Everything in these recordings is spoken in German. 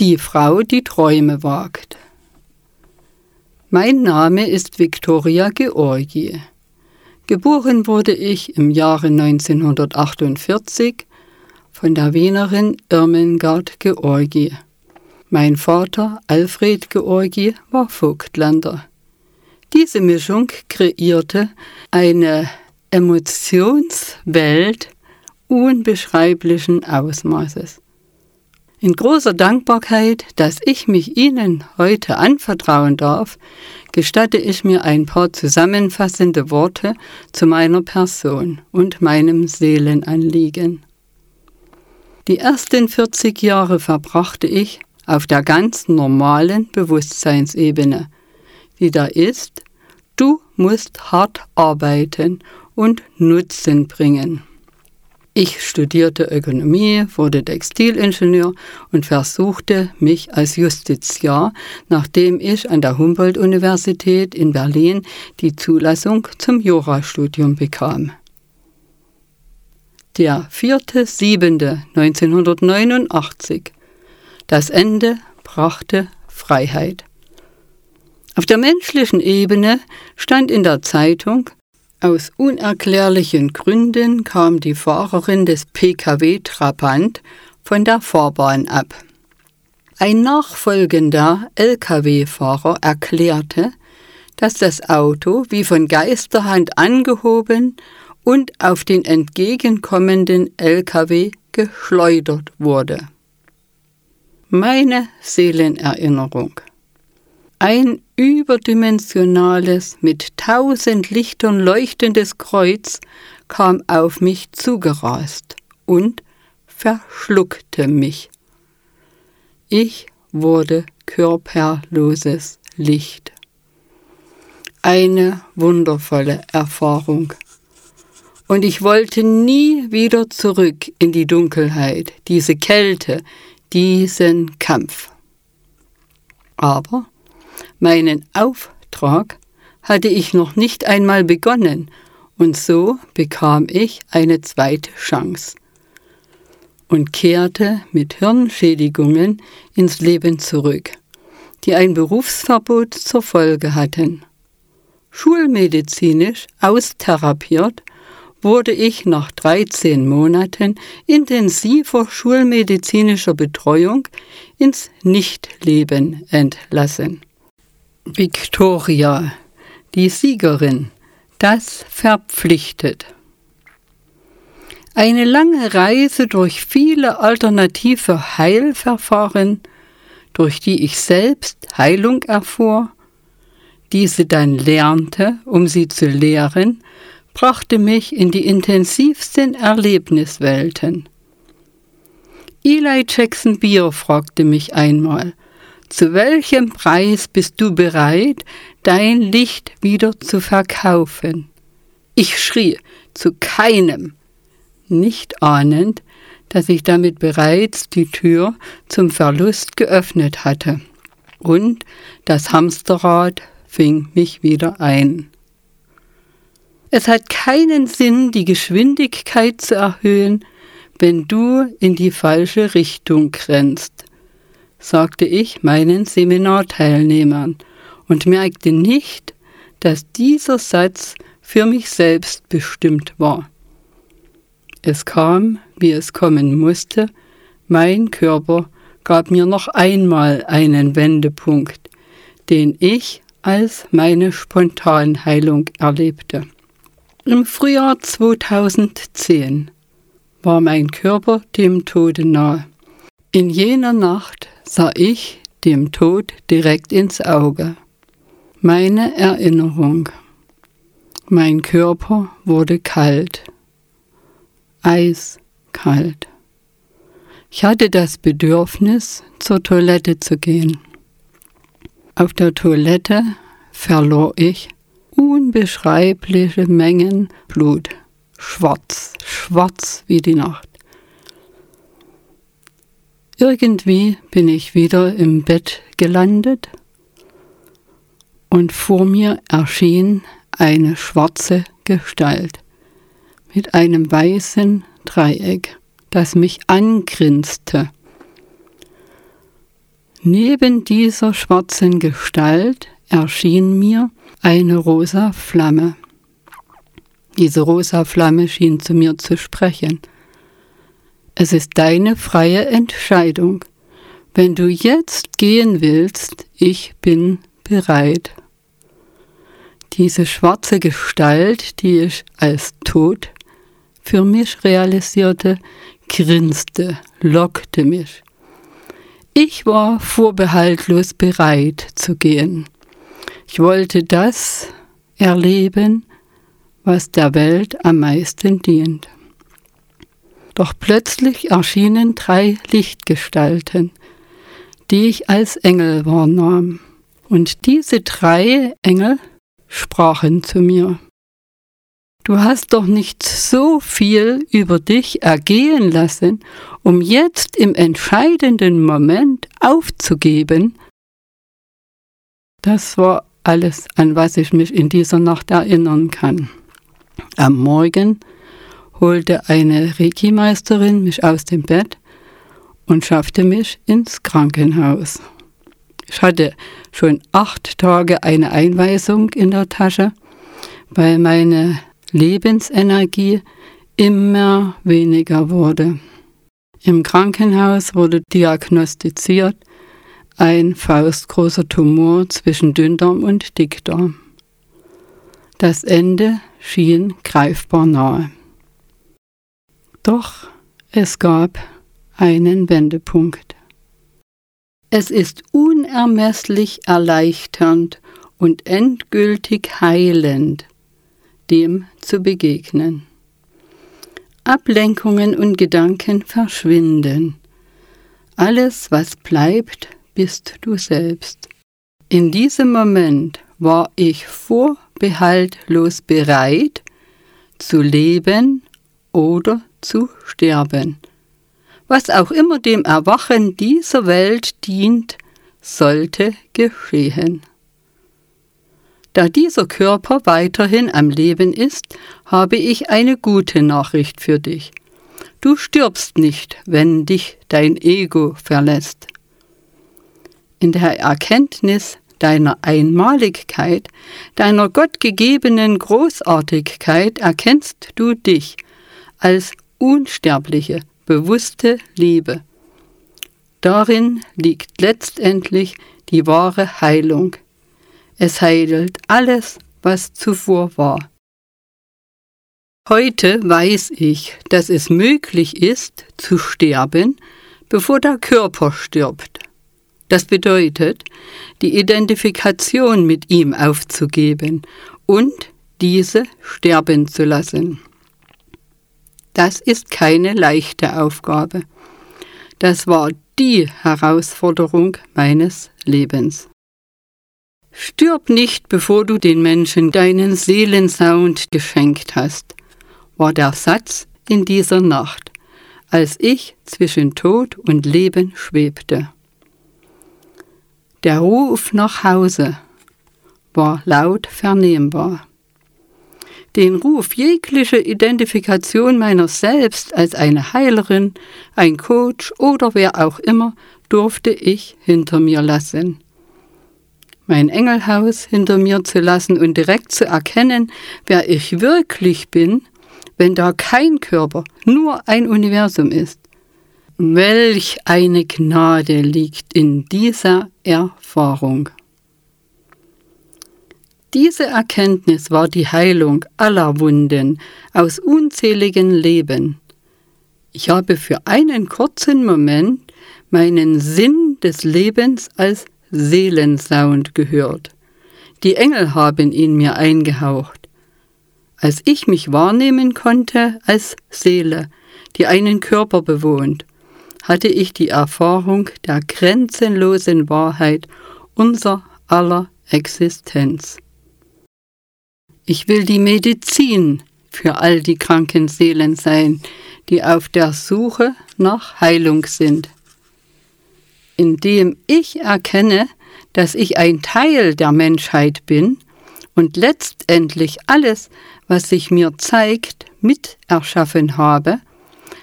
Die Frau, die Träume wagt. Mein Name ist Viktoria Georgi. Geboren wurde ich im Jahre 1948 von der Wienerin Irmengard Georgi. Mein Vater Alfred Georgi war Vogtländer. Diese Mischung kreierte eine Emotionswelt unbeschreiblichen Ausmaßes. In großer Dankbarkeit, dass ich mich Ihnen heute anvertrauen darf, gestatte ich mir ein paar zusammenfassende Worte zu meiner Person und meinem Seelenanliegen. Die ersten 40 Jahre verbrachte ich auf der ganz normalen Bewusstseinsebene, die da ist, du musst hart arbeiten und Nutzen bringen. Ich studierte Ökonomie, wurde Textilingenieur und versuchte mich als Justiziar, nachdem ich an der Humboldt-Universität in Berlin die Zulassung zum Jurastudium bekam. Der 4.7.1989. Das Ende brachte Freiheit. Auf der menschlichen Ebene stand in der Zeitung, aus unerklärlichen Gründen kam die Fahrerin des Pkw Trabant von der Fahrbahn ab. Ein nachfolgender Lkw-Fahrer erklärte, dass das Auto wie von Geisterhand angehoben und auf den entgegenkommenden Lkw geschleudert wurde. Meine Seelenerinnerung. Ein überdimensionales, mit tausend Lichtern leuchtendes Kreuz kam auf mich zugerast und verschluckte mich. Ich wurde körperloses Licht. Eine wundervolle Erfahrung. Und ich wollte nie wieder zurück in die Dunkelheit, diese Kälte, diesen Kampf. Aber Meinen Auftrag hatte ich noch nicht einmal begonnen, und so bekam ich eine zweite Chance und kehrte mit Hirnschädigungen ins Leben zurück, die ein Berufsverbot zur Folge hatten. Schulmedizinisch austherapiert wurde ich nach 13 Monaten intensiver schulmedizinischer Betreuung ins Nichtleben entlassen. Victoria, die Siegerin, das verpflichtet. Eine lange Reise durch viele alternative Heilverfahren, durch die ich selbst Heilung erfuhr, diese dann lernte, um sie zu lehren, brachte mich in die intensivsten Erlebniswelten. Eli Jackson Beer fragte mich einmal, zu welchem Preis bist du bereit, dein Licht wieder zu verkaufen? Ich schrie, zu keinem, nicht ahnend, dass ich damit bereits die Tür zum Verlust geöffnet hatte. Und das Hamsterrad fing mich wieder ein. Es hat keinen Sinn, die Geschwindigkeit zu erhöhen, wenn du in die falsche Richtung grenzt sagte ich meinen Seminarteilnehmern und merkte nicht, dass dieser Satz für mich selbst bestimmt war. Es kam, wie es kommen musste, mein Körper gab mir noch einmal einen Wendepunkt, den ich als meine Spontanheilung erlebte. Im Frühjahr 2010 war mein Körper dem Tode nahe. In jener Nacht sah ich dem Tod direkt ins Auge. Meine Erinnerung. Mein Körper wurde kalt, eiskalt. Ich hatte das Bedürfnis, zur Toilette zu gehen. Auf der Toilette verlor ich unbeschreibliche Mengen Blut, schwarz, schwarz wie die Nacht. Irgendwie bin ich wieder im Bett gelandet und vor mir erschien eine schwarze Gestalt mit einem weißen Dreieck, das mich angrinste. Neben dieser schwarzen Gestalt erschien mir eine rosa Flamme. Diese rosa Flamme schien zu mir zu sprechen. Es ist deine freie Entscheidung. Wenn du jetzt gehen willst, ich bin bereit. Diese schwarze Gestalt, die ich als tot für mich realisierte, grinste, lockte mich. Ich war vorbehaltlos bereit zu gehen. Ich wollte das erleben, was der Welt am meisten dient. Doch plötzlich erschienen drei Lichtgestalten, die ich als Engel wahrnahm. Und diese drei Engel sprachen zu mir. Du hast doch nicht so viel über dich ergehen lassen, um jetzt im entscheidenden Moment aufzugeben. Das war alles, an was ich mich in dieser Nacht erinnern kann. Am Morgen holte eine Reiki-Meisterin mich aus dem Bett und schaffte mich ins Krankenhaus. Ich hatte schon acht Tage eine Einweisung in der Tasche, weil meine Lebensenergie immer weniger wurde. Im Krankenhaus wurde diagnostiziert ein faustgroßer Tumor zwischen Dünndarm und Dickdarm. Das Ende schien greifbar nahe. Doch es gab einen Wendepunkt. Es ist unermesslich erleichternd und endgültig heilend, dem zu begegnen. Ablenkungen und Gedanken verschwinden. Alles, was bleibt, bist du selbst. In diesem Moment war ich vorbehaltlos bereit, zu leben oder zu sterben. Was auch immer dem Erwachen dieser Welt dient, sollte geschehen. Da dieser Körper weiterhin am Leben ist, habe ich eine gute Nachricht für dich. Du stirbst nicht, wenn dich dein Ego verlässt. In der Erkenntnis deiner Einmaligkeit, deiner gottgegebenen Großartigkeit erkennst du dich als unsterbliche, bewusste Liebe. Darin liegt letztendlich die wahre Heilung. Es heilt alles, was zuvor war. Heute weiß ich, dass es möglich ist, zu sterben, bevor der Körper stirbt. Das bedeutet, die Identifikation mit ihm aufzugeben und diese sterben zu lassen. Das ist keine leichte Aufgabe. Das war die Herausforderung meines Lebens. Stirb nicht, bevor du den Menschen deinen Seelensound geschenkt hast, war der Satz in dieser Nacht, als ich zwischen Tod und Leben schwebte. Der Ruf nach Hause war laut vernehmbar. Den Ruf jegliche Identifikation meiner selbst als eine Heilerin, ein Coach oder wer auch immer durfte ich hinter mir lassen mein Engelhaus hinter mir zu lassen und direkt zu erkennen, wer ich wirklich bin, wenn da kein Körper, nur ein Universum ist. Welch eine Gnade liegt in dieser Erfahrung. Diese Erkenntnis war die Heilung aller Wunden aus unzähligen Leben. Ich habe für einen kurzen Moment meinen Sinn des Lebens als Seelensound gehört. Die Engel haben ihn mir eingehaucht. Als ich mich wahrnehmen konnte als Seele, die einen Körper bewohnt, hatte ich die Erfahrung der grenzenlosen Wahrheit unser aller Existenz. Ich will die Medizin für all die kranken Seelen sein, die auf der Suche nach Heilung sind. Indem ich erkenne, dass ich ein Teil der Menschheit bin und letztendlich alles, was sich mir zeigt, mit erschaffen habe,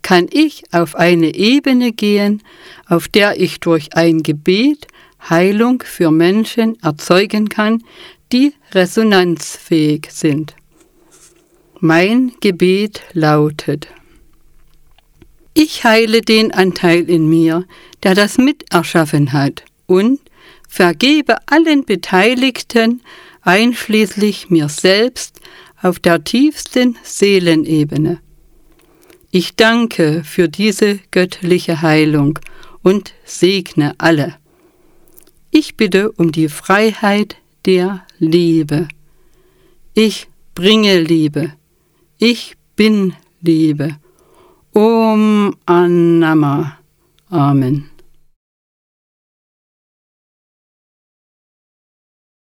kann ich auf eine Ebene gehen, auf der ich durch ein Gebet Heilung für Menschen erzeugen kann, die resonanzfähig sind. Mein Gebet lautet, ich heile den Anteil in mir, der das miterschaffen hat, und vergebe allen Beteiligten, einschließlich mir selbst, auf der tiefsten Seelenebene. Ich danke für diese göttliche Heilung und segne alle. Ich bitte um die Freiheit der Liebe. Ich bringe Liebe. Ich bin Liebe. Om Annama. Amen.